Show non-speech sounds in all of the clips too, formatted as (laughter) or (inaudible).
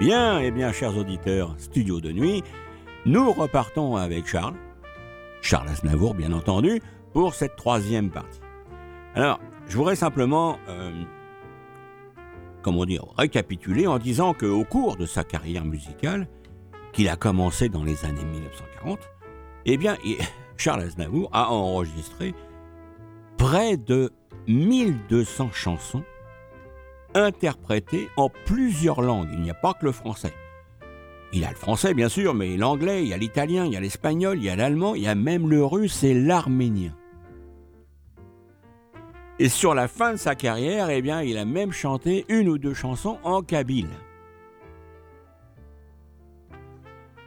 Bien, eh bien, chers auditeurs, studio de nuit, nous repartons avec Charles, Charles Aznavour, bien entendu, pour cette troisième partie. Alors, je voudrais simplement, euh, comment dire, récapituler en disant qu'au cours de sa carrière musicale, qu'il a commencé dans les années 1940, eh bien, (laughs) Charles Aznavour a enregistré près de 1200 chansons interprétées en plusieurs langues. Il n'y a pas que le français. Il a le français, bien sûr, mais l'anglais, il y a l'italien, il y a l'espagnol, il y a l'allemand, il y a même le russe et l'arménien. Et sur la fin de sa carrière, eh il a même chanté une ou deux chansons en kabyle.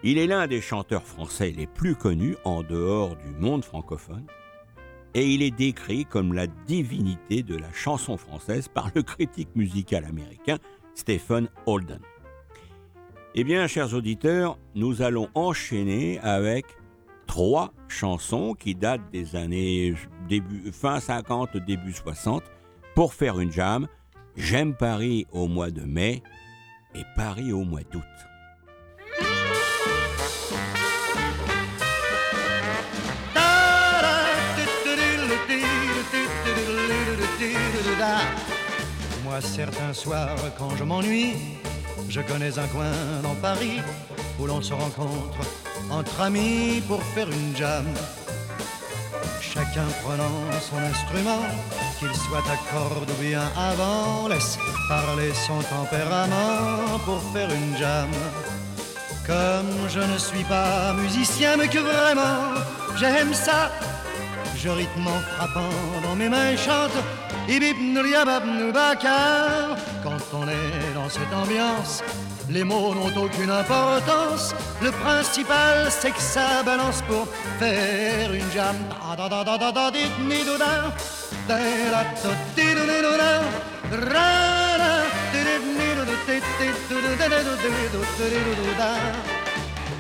Il est l'un des chanteurs français les plus connus en dehors du monde francophone et il est décrit comme la divinité de la chanson française par le critique musical américain Stephen Holden. Eh bien, chers auditeurs, nous allons enchaîner avec trois chansons qui datent des années fin 50, début 60 pour faire une jam. J'aime Paris au mois de mai et Paris au mois d'août. Certains soirs, quand je m'ennuie, je connais un coin dans Paris où l'on se rencontre entre amis pour faire une jam. Chacun prenant son instrument, qu'il soit à corde ou bien avant, laisse parler son tempérament pour faire une jam. Comme je ne suis pas musicien, mais que vraiment j'aime ça, je rythme en frappant dans mes mains chante quand on est dans cette ambiance, les mots n'ont aucune importance. Le principal, c'est que ça balance pour faire une jam.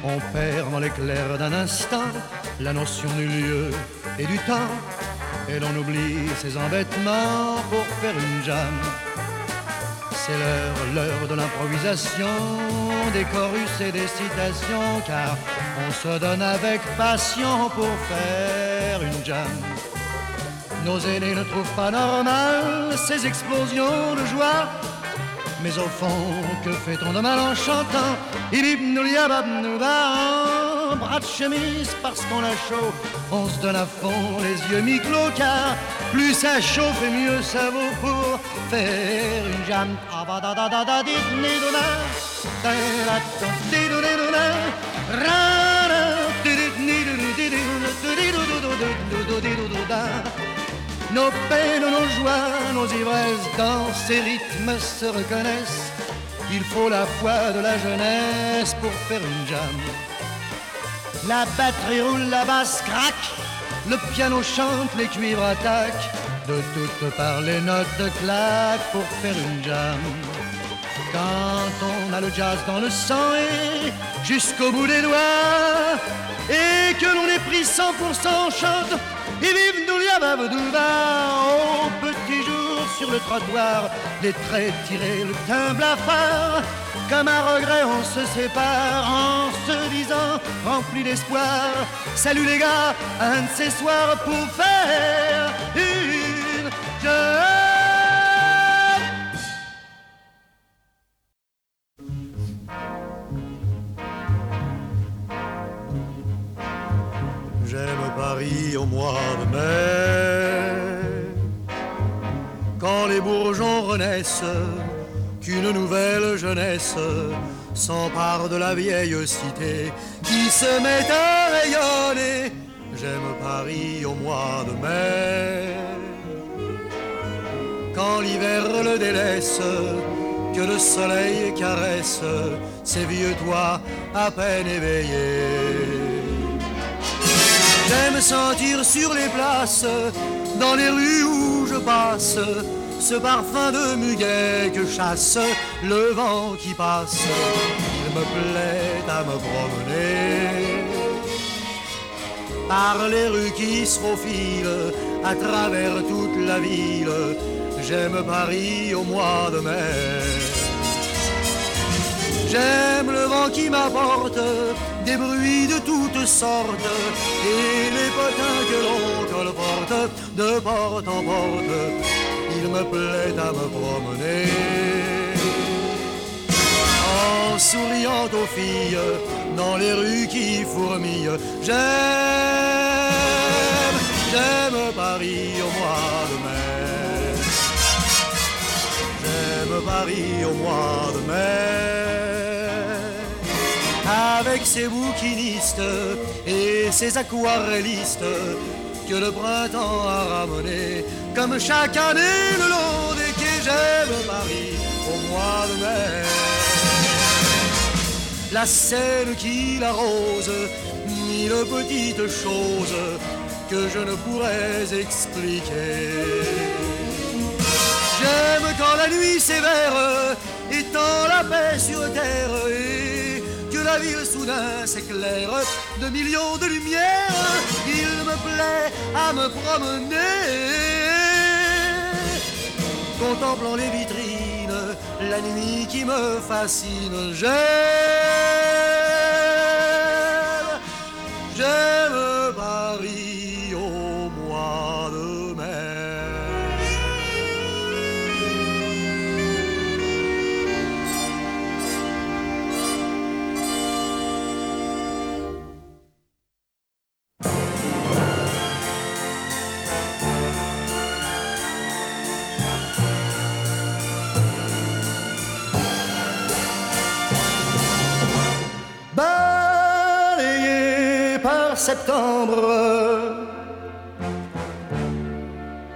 On perd dans l'éclair d'un instant la notion du lieu et du temps et l'on oublie ses embêtements pour faire une jam. C'est l'heure, l'heure de l'improvisation, des chorus et des citations, car on se donne avec passion pour faire une jam. Nos aînés ne trouvent pas normal ces explosions de joie, mais au fond, que fait-on de mal en chantant? Bras de chemise parce qu'on a chaud. On se donne à fond les yeux mi-clos car plus ça chauffe et mieux ça vaut pour faire une jam. Nos peines, nos joies, nos ivresses dans ces rythmes se reconnaissent. Il faut la foi de la jeunesse pour faire une jam. La batterie roule, la basse craque, le piano chante, les cuivres attaquent. De toutes parts, les notes claquent pour faire une jam. Quand on a le jazz dans le sang et jusqu'au bout des doigts, et que l'on est pris 100% chante, et vive nous au petit jour sur le trottoir, les traits tirés, le teint blafard comme un regret, on se sépare en se disant, rempli d'espoir. Salut les gars, un de ces soirs pour faire une J'aime Paris au mois de mai, quand les bourgeons renaissent qu'une nouvelle jeunesse s'empare de la vieille cité qui se met à rayonner. J'aime Paris au mois de mai, quand l'hiver le délaisse, que le soleil caresse ces vieux toits à peine éveillés. J'aime sentir sur les places, dans les rues où je passe, ce parfum de muguet que chasse le vent qui passe. Il me plaît à me promener par les rues qui se faufilent à travers toute la ville. J'aime Paris au mois de mai. J'aime le vent qui m'apporte des bruits de toutes sortes et les potins que l'on colporte de porte en porte. Il me plaît à me promener en souriant aux filles dans les rues qui fourmillent. J'aime, j'aime Paris au mois de mai. J'aime Paris au mois de mai. Avec ses bouquinistes et ses aquarellistes que le printemps a ramené comme chaque année le long des quais. J'aime Paris au mois de mai la Seine qui l'arrose, mille petites choses que je ne pourrais expliquer. J'aime quand la nuit sévère étend la paix sur terre et la ville soudain s'éclaire de millions de lumières. Il me plaît à me promener, contemplant les vitrines, la nuit qui me fascine. J'aime, j'aime Paris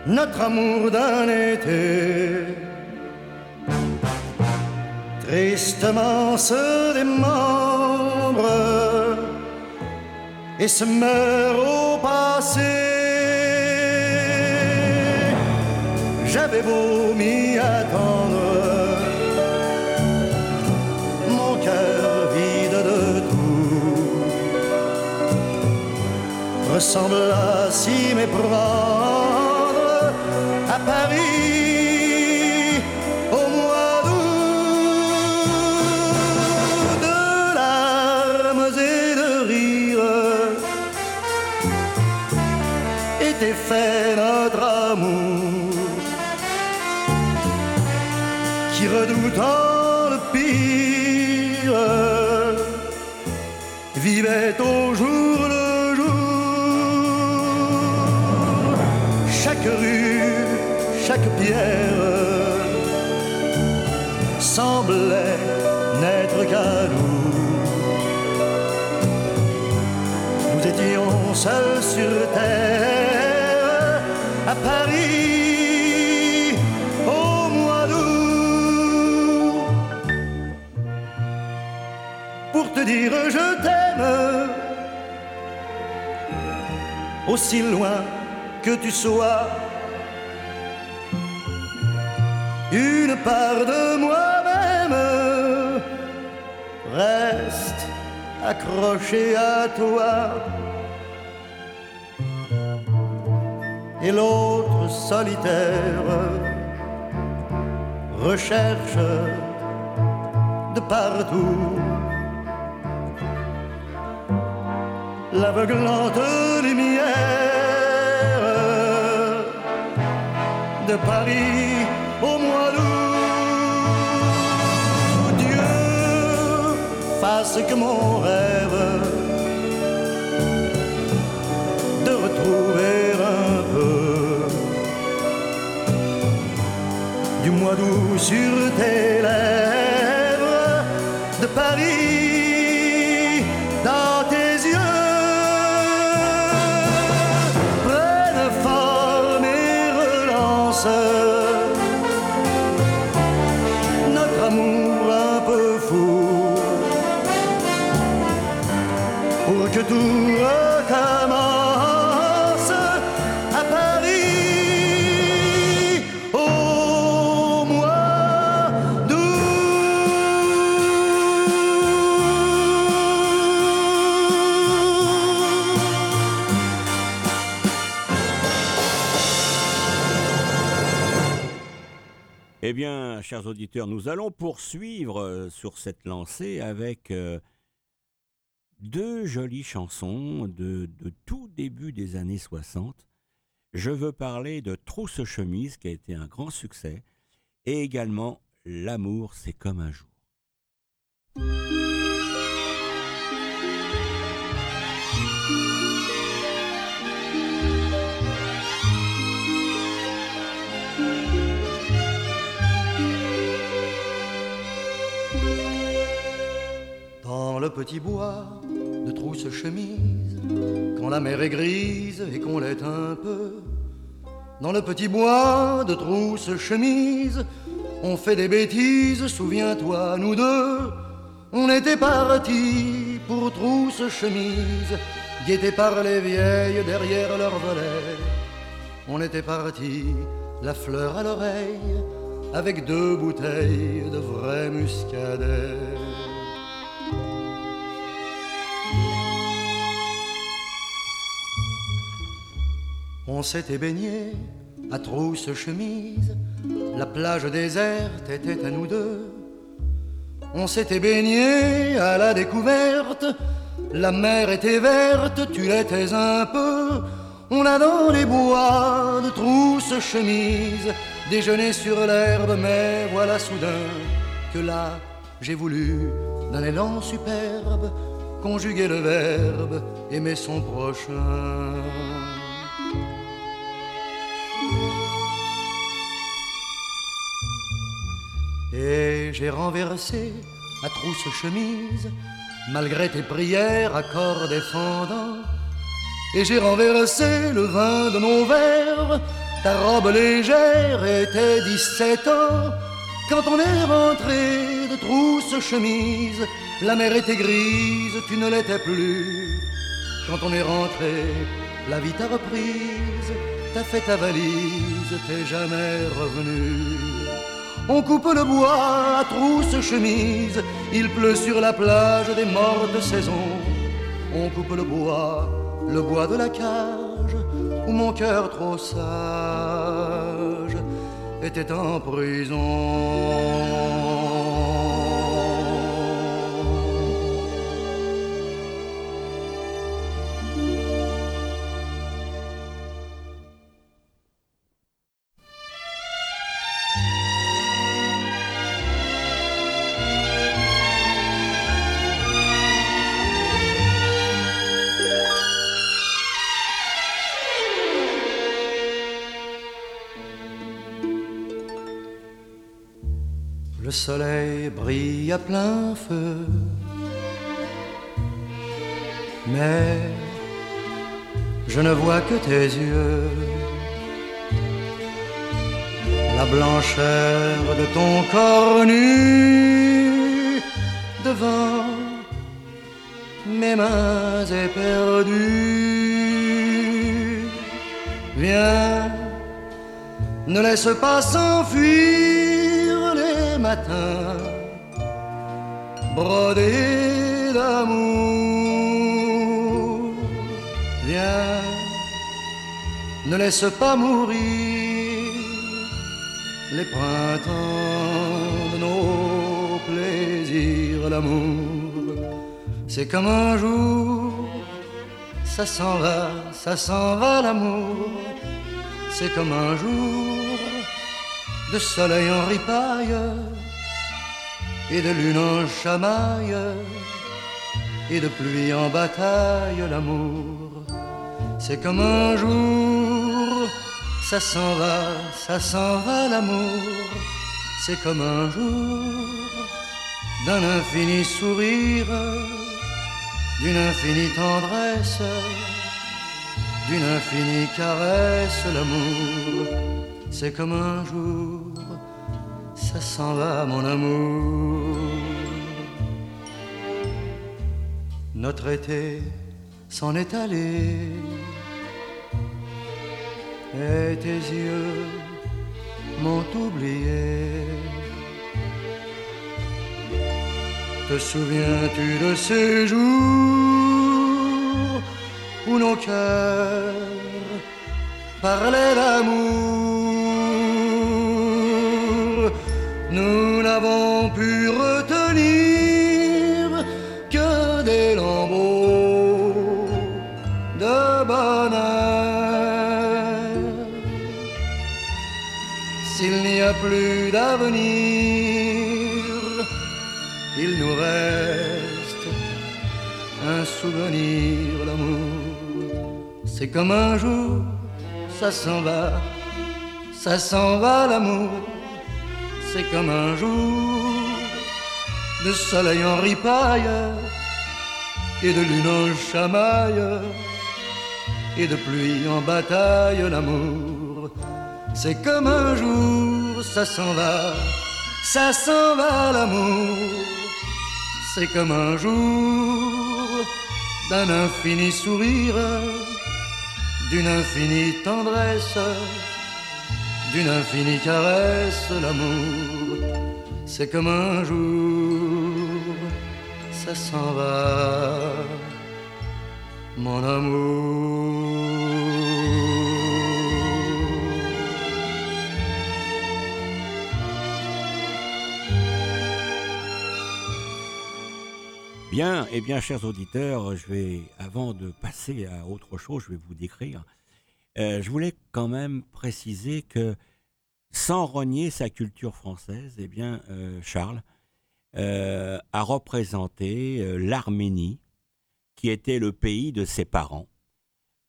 notre amour d'un été. Tristement se démembre et se meurt au passé. J'avais beau m'y attendre ressemble à s'y méprendre à Paris au mois d'août de larmes et de rires était fait notre amour qui redoutant le pire vivait au semblait n'être qu'à nous. Nous étions seuls sur terre à Paris au mois d'août pour te dire je t'aime aussi loin que tu sois une part de moi-même reste accrochée à toi. Et l'autre solitaire recherche de partout l'aveuglante lumière de Paris que mon rêve de retrouver un peu du mois d'août sur tes lèvres de Paris tout recommence à Paris au mois. Eh bien, chers auditeurs, nous allons poursuivre euh, sur cette lancée avec euh, deux jolies chansons de, tout début des années 60. Je veux parler de Trousse chemise qui a été un grand succès et également L'amour c'est comme un jour. Dans le petit bois de trousse chemise, quand la mer est grise et qu'on l'est un peu, dans le petit bois de trousse chemise, on fait des bêtises, souviens-toi, nous deux, on était partis pour trousse chemise, guettés par les vieilles derrière leur volet. On était partis, la fleur à l'oreille, avec deux bouteilles de vrai muscadet. On s'était baigné à trousse chemise, la plage déserte était à nous deux. On s'était baigné à la découverte, la mer était verte, tu l'étais un peu. On a dans les bois de trousse chemise déjeuné sur l'herbe, mais voilà soudain que là j'ai voulu d'un élan superbe conjuguer le verbe aimer son prochain. Et j'ai renversé la trousse chemise, malgré tes prières, accords défendants. Et j'ai renversé le vin de mon verre, ta robe légère était 17 ans. Quand on est rentré de trousse chemise, la mer était grise, tu ne l'étais plus. Quand on est rentré, la vie t'a reprise, t'as fait ta valise, t'es jamais revenu. On coupe le bois à trousse chemise, il pleut sur la plage des morts de saison. On coupe le bois, le bois de la cage, où mon cœur trop sage était en prison. Soleil brille à plein feu, mais je ne vois que tes yeux. La blancheur de ton corps nu devant mes mains éperdues. Viens, ne laisse pas s'enfuir brodés d'amour. Viens, ne laisse pas mourir les printemps de nos plaisirs. L'amour, c'est comme un jour, ça s'en va, ça s'en va l'amour. C'est comme un jour de soleil en ripaille et de lune en chamaille et de pluie en bataille. L'amour, c'est comme un jour, ça s'en va, ça s'en va l'amour. C'est comme un jour d'un infini sourire, d'une infinie tendresse, d'une infinie caresse. L'amour, c'est comme un jour, ça s'en va mon amour. Notre été s'en est allé, et tes yeux m'ont oublié. Te souviens-tu de ces jours où nos cœurs parlaient d'amour? Nous n'avons pu retenir que des lambeaux de bonheur. S'il n'y a plus d'avenir, il nous reste un souvenir, l'amour. C'est comme un jour, ça s'en va, ça s'en va l'amour c'est comme un jour de soleil en ripaille et de lune en chamaille et de pluie en bataille l'amour. C'est comme un jour, ça s'en va, ça s'en va l'amour. C'est comme un jour d'un infini sourire, d'une infinie tendresse d'une infinie caresse, l'amour, c'est comme un jour, ça s'en va, mon amour. Bien, et eh bien, chers auditeurs, je vais, avant de passer à autre chose, je vais vous décrire euh, je voulais quand même préciser que sans renier sa culture française, eh bien, euh, Charles euh, a représenté l'Arménie, qui était le pays de ses parents,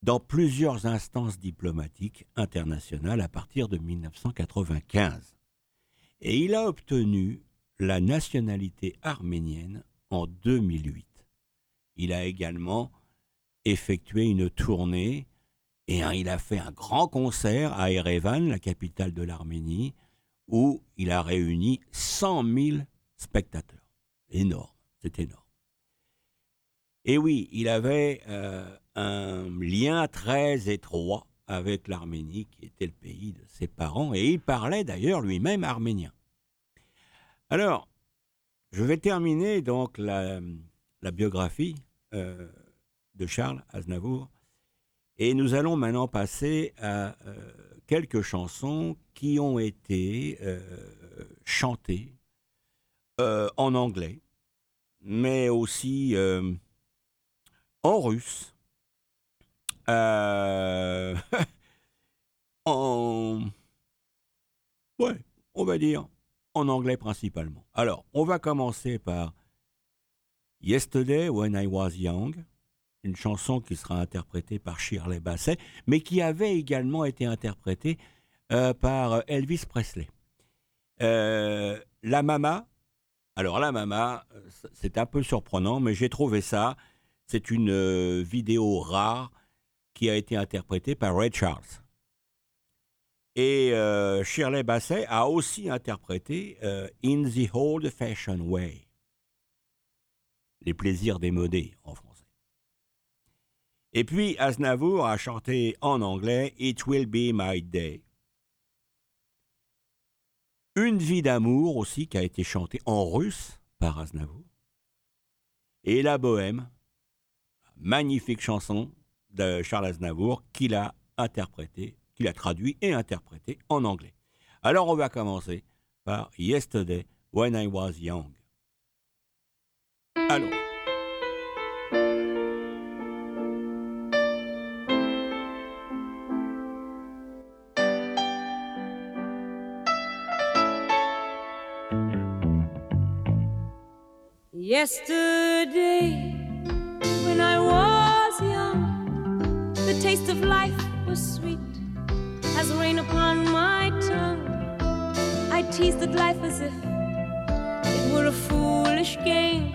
dans plusieurs instances diplomatiques internationales à partir de 1995. Et il a obtenu la nationalité arménienne en 2008. Il a également effectué une tournée et il a fait un grand concert à Erevan, la capitale de l'Arménie, où il a réuni 100 000 spectateurs. Énorme, c'est énorme. Et oui, il avait euh, un lien très étroit avec l'Arménie, qui était le pays de ses parents, et il parlait d'ailleurs lui-même arménien. Alors, je vais terminer donc la, biographie euh, de Charles Aznavour et nous allons maintenant passer à euh, quelques chansons qui ont été euh, chantées euh, en anglais, mais aussi en russe, (laughs) en... Ouais, on va dire en anglais principalement. Alors, on va commencer par Yesterday When I Was Young une chanson qui sera interprétée par Shirley Basset, mais qui avait également été interprétée euh, par Elvis Presley. Euh, la Mama, alors la Mama, c'est un peu surprenant, mais j'ai trouvé ça. C'est une euh, vidéo rare qui a été interprétée par Ray Charles. Et Shirley Basset a aussi interprété In the Old Fashioned Way. Les plaisirs démodés en français. Et puis Aznavour a chanté en anglais It Will Be My Day. Une vie d'amour aussi qui a été chantée en russe par Aznavour. Et La Bohème, magnifique chanson de Charles Aznavour qu'il a interprétée, qu'il a traduit et interprété en anglais. Alors on va commencer par Yesterday When I Was Young. Alors. Yesterday, when I was young, the taste of life was sweet as rain upon my tongue. I teased at life as if it were a foolish game,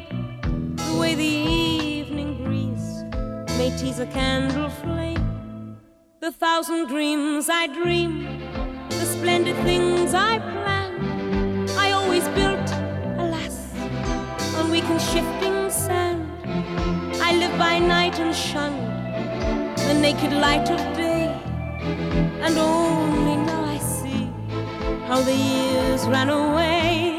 the way the evening breeze may tease a candle flame. The thousand dreams I dreamed, the splendid things I planned, weak and shifting sand. I live by night and shun the naked light of day. And only now I see how the years ran away.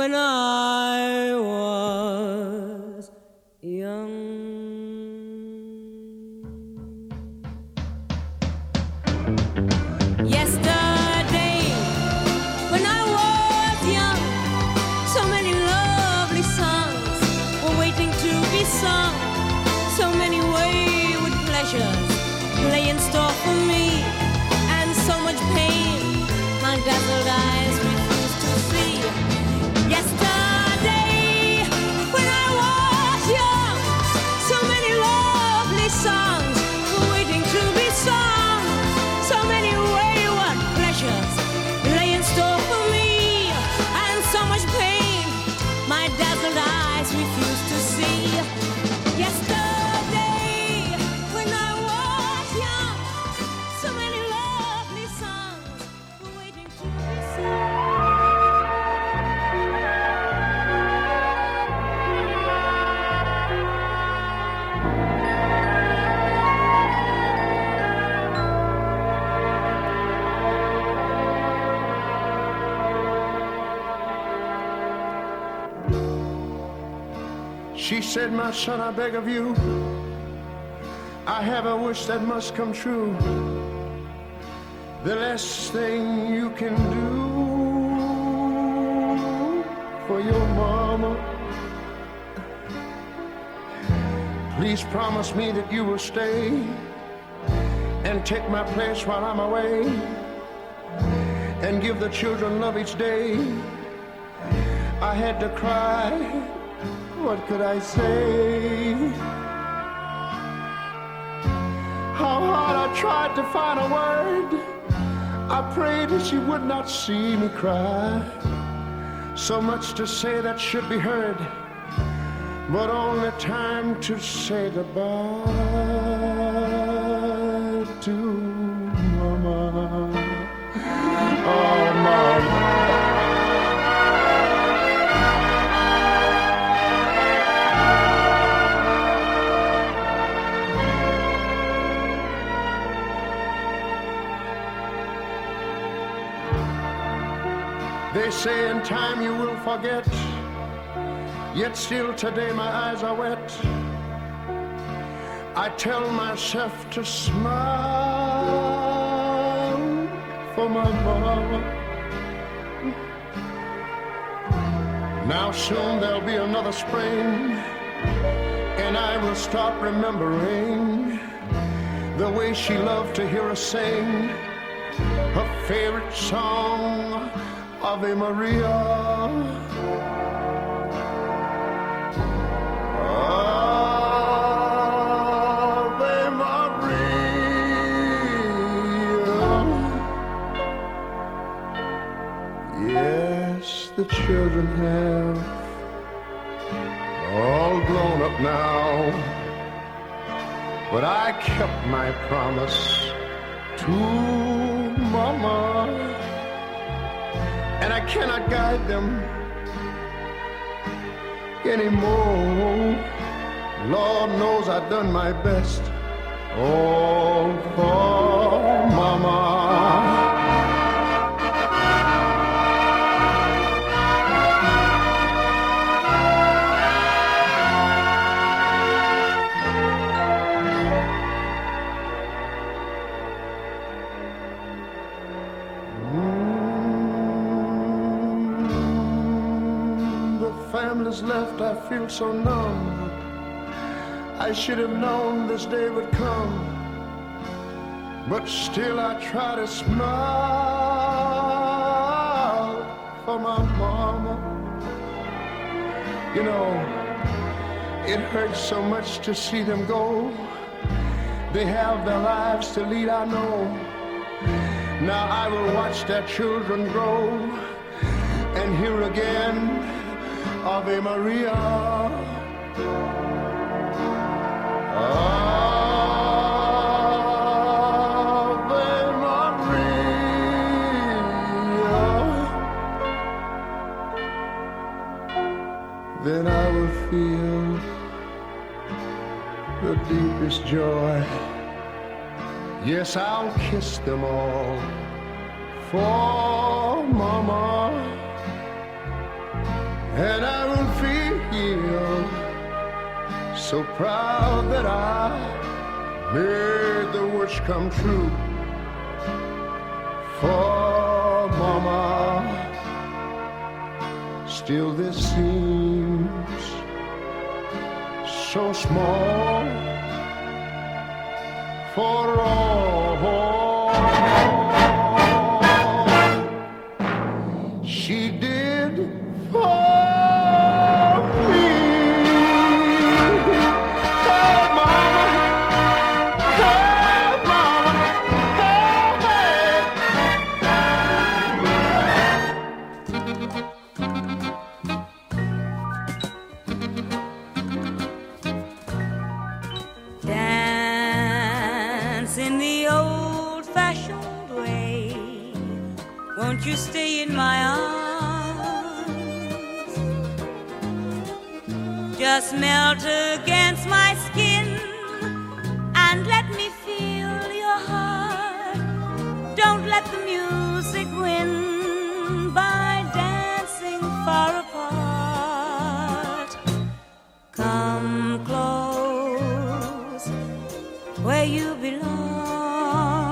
When I said, My son, I beg of you, I have a wish that must come true. The last thing you can do for your mama. Please promise me that you will stay and take my place while I'm away and give the children love each day. I had to cry. What could I say? How hard I tried to find a word. I prayed that she would not see me cry. So much to say that should be heard, but only time to say goodbye to say in time you will forget, yet still today my eyes are wet. I tell myself to smile for my mama. Now soon there'll be another spring, and I will start remembering the way she loved to hear us sing her favorite song, Ave Maria. Ave Maria. Yes, the children have all grown up now, but I kept my promise to Mama. And I cannot guide them anymore. Lord knows I've done my best. Oh, for Mama. Feel so numb. I should have known this day would come, but still I try to smile for my mama. You know, it hurts so much to see them go. They have their lives to lead, I know. Now I will watch their children grow and here again Ave Maria. Ave Maria. Then I will feel the deepest joy. Yes, I'll kiss them all for and I will feel so proud that I made the wish come true for Mama. Still, this seems so small for all. Where you belong.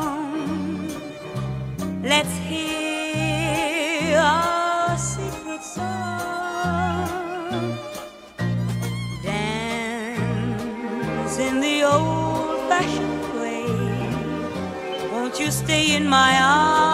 Let's hear our secret song. Dance in the old-fashioned way. Won't you stay in my arms?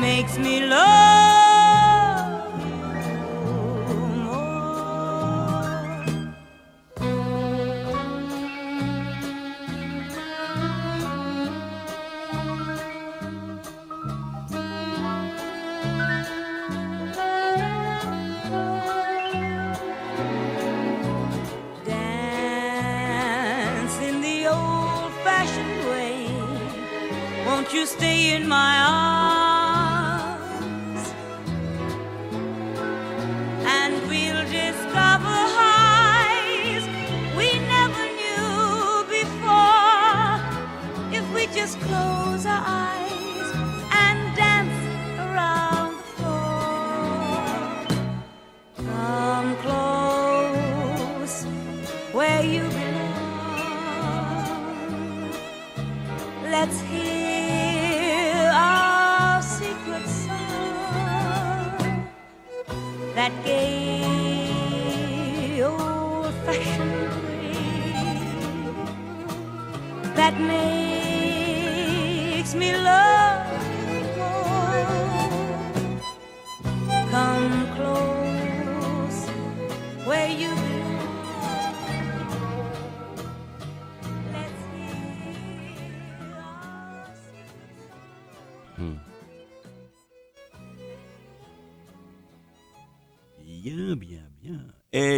Makes me love more. Dance in the old-fashioned way. Won't you stay in my arms? Just close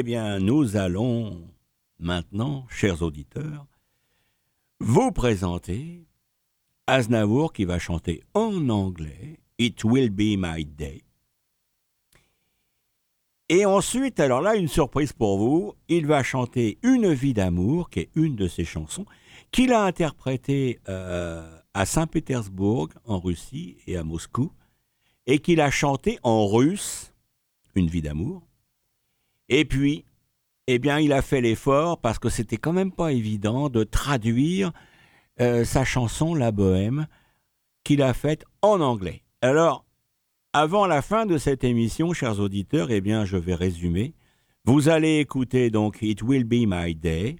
nous allons maintenant, chers auditeurs, vous présenter Aznavour qui va chanter en anglais It Will Be My Day. Et ensuite, alors là, une surprise pour vous, il va chanter Une vie d'amour, qui est une de ses chansons, qu'il a interprétée euh, à Saint-Pétersbourg, en Russie, et à Moscou, et qu'il a chanté en russe, Une vie d'amour. Et puis, eh bien, il a fait l'effort, parce que c'était quand même pas évident, de traduire euh, sa chanson La Bohème, qu'il a faite en anglais. Alors, avant la fin de cette émission, chers auditeurs, eh bien, je vais résumer. Vous allez écouter donc It Will Be My Day,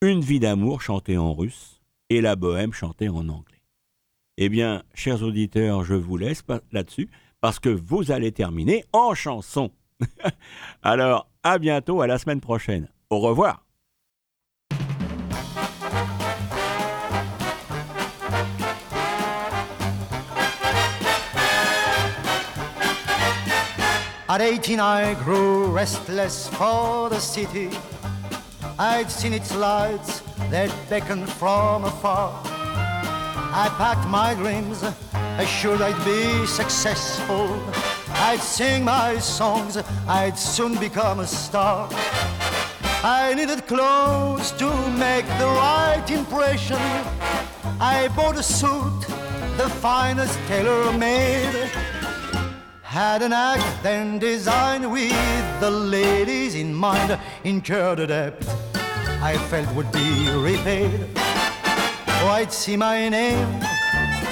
Une vie d'amour chantée en russe et La Bohème chantée en anglais. Eh bien, chers auditeurs, je vous laisse là-dessus parce que vous allez terminer en chanson. (laughs) Alors, à bientôt, à la semaine prochaine. Au revoir. At 18 I grew restless for the city. I'd seen its lights that beckoned from afar. I packed my dreams, assured I'd be successful. I'd sing my songs, I'd soon become a star. I needed clothes to make the right impression. I bought a suit, the finest tailor made had an act then designed with the ladies in mind, incurred a debt I felt would be repaid. Oh, I'd see my name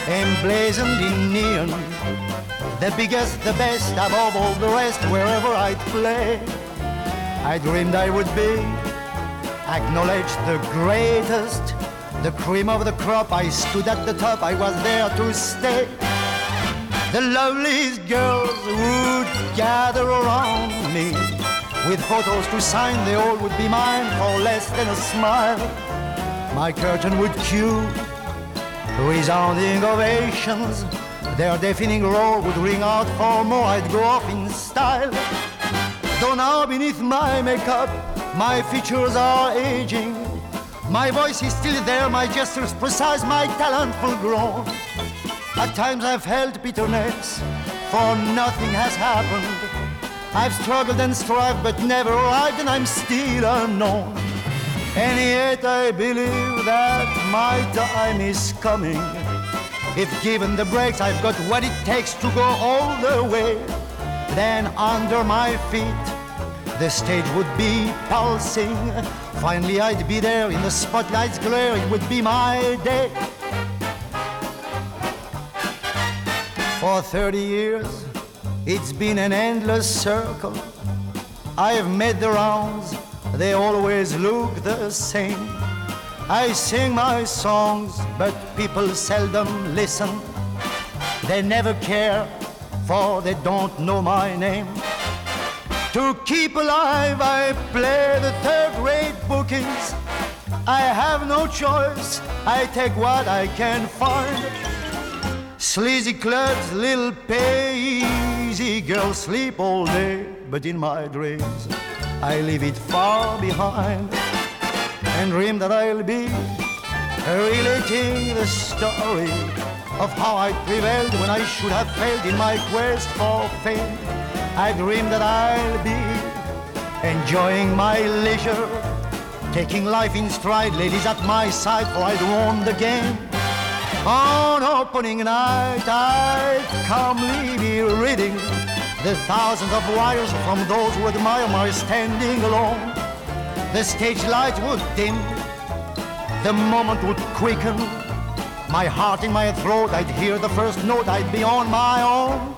emblazoned in neon, the biggest, the best above all the rest, wherever I'd play. I dreamed I would be acknowledged the greatest, the cream of the crop. I stood at the top, I was there to stay. The loveliest girls would gather around me with photos to sign. They all would be mine for less than a smile. My curtain would cue resounding ovations. Their deafening roar would ring out for more. I'd go off in style. Though now beneath my makeup, my features are aging. My voice is still there, my gestures precise, my talent full grown. At times I've felt bitterness, for nothing has happened. I've struggled and strived, but never arrived, and I'm still unknown. And yet I believe that my time is coming. If given the breaks, I've got what it takes to go all the way. Then under my feet, the stage would be pulsing. Finally, I'd be there in the spotlight's glare. It would be my day. For 30 years, it's been an endless circle. I have made the rounds, they always look the same. I sing my songs, but people seldom listen. They never care, for they don't know my name. To keep alive, I play the third rate bookings. I have no choice, I take what I can find. Sleazy clubs, little easy girls sleep all day, but in my dreams I leave it far behind and dream that I'll be relating the story of how I prevailed when I should have failed in my quest for fame. I dream that I'll be enjoying my leisure, taking life in stride, ladies at my side, for I'd won the game. On opening night, I'd calmly be reading the thousands of wires from those who admire my standing alone. The stage light would dim, the moment would quicken. My heart in my throat, I'd hear the first note, I'd be on my own.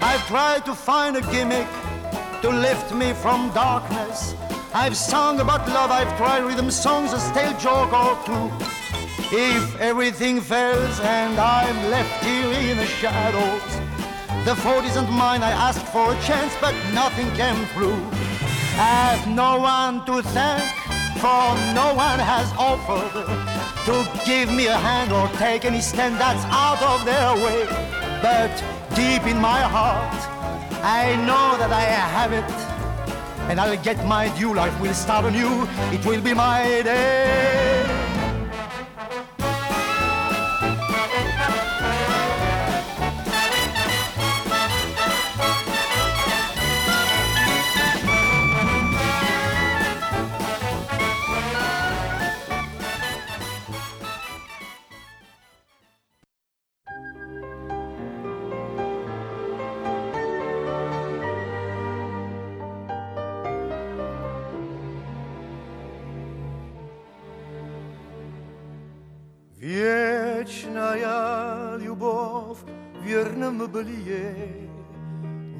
I've tried to find a gimmick to lift me from darkness. I've sung about love, I've tried rhythm songs, a stale joke or two. If everything fails and I'm left here in the shadows, the fault isn't mine. I asked for a chance, but nothing came through. I have no one to thank, for no one has offered to give me a hand or take any stand that's out of their way. But deep in my heart, I know that I have it, and I'll get my due. Life will start anew. It will be my day.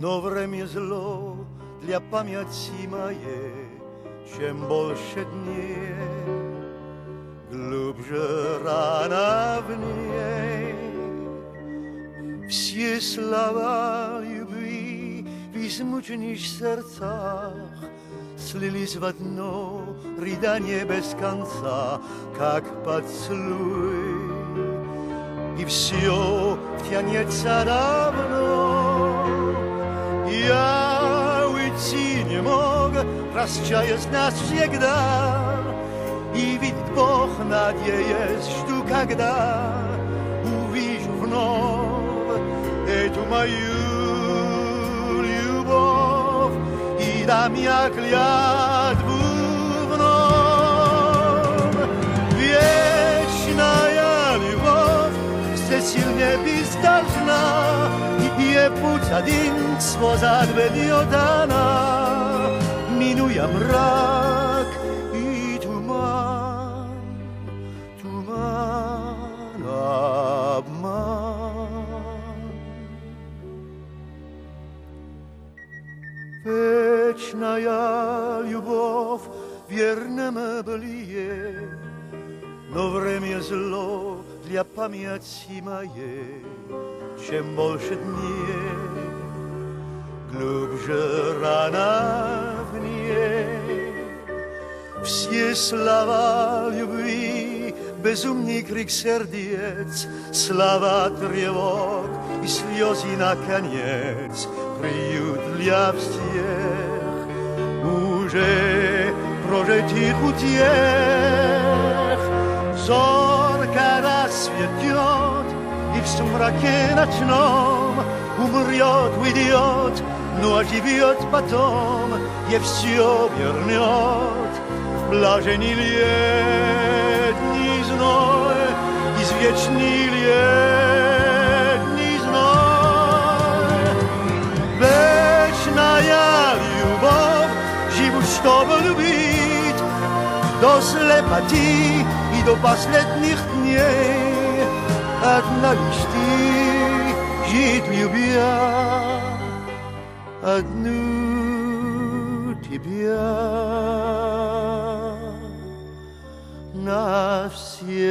Но время зло для памяти моей, Чем больше дней, глубже рана в ней. Все слова любви в измученных сердцах Слились в одно рыдание без конца, Как поцелуй и все тянется давно. Я уйти не мог, прощаясь навсегда, и видит Бог, надеясь, жду, когда увижу вновь эту мою любовь и дам я клятву вновь. Вечная любовь здесь сильнее бездолжна, и путь один свозад ведет она, минуя мрак и туман, туман, обман. Вечная любовь в верном былье, но время зло для памяти моей, чем больше дней, глубже рана в ней. Все слова любви, безумный крик сердец, слова тревог и слезы наконец, приют для всех уже прожитых утех. Зорка рассветет, и в сумраке ночном умрет, уйдет, но оживет потом, и все вернет. Блаженный летний зной, извечный летний зной. Вечная любовь, живут, чтобы любить, до слепоты и до последних дней. Одна лишь ты, жить любя, одну тебя навсегда.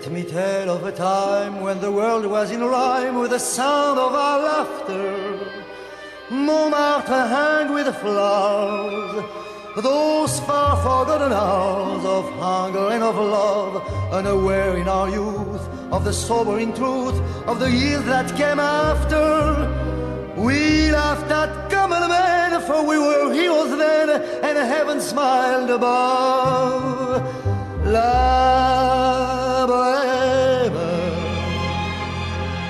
Let me tell of a time when the world was in rhyme with the sound of our laughter. Montmartre hung with flowers, those far forgotten hours of hunger and of love, unaware in our youth of the sobering truth of the years that came after. We laughed at common men, for we were heroes then, and heaven smiled above. La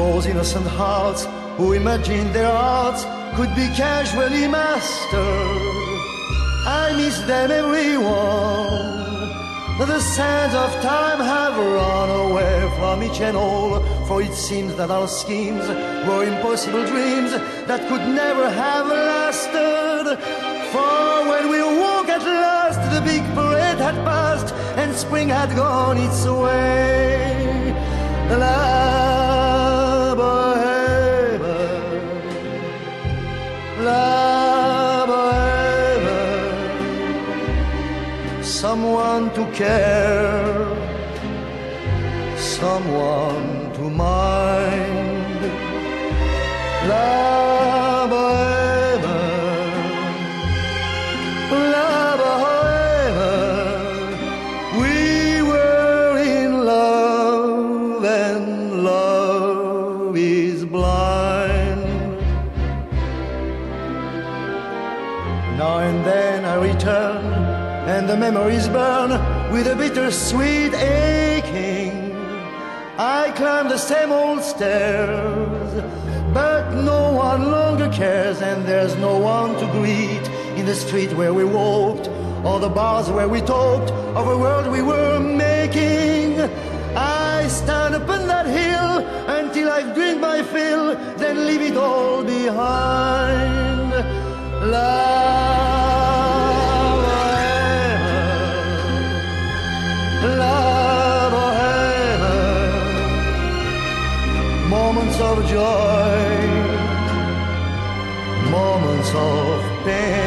those innocent hearts who imagined their arts could be casually mastered. I miss them, everyone. The sands of time have run away from each and all, for it seems that our schemes were impossible dreams that could never have lasted. For when we woke at last, the big parade had passed, and spring had gone its way. La someone to care, someone memories burn with a bittersweet aching. I climb the same old stairs, but no one longer cares, and there's no one to greet in the street where we walked, or the bars where we talked of a world we were making. I stand upon that hill until I've drank my fill, then leave it all behind. La of joy, moments of pain.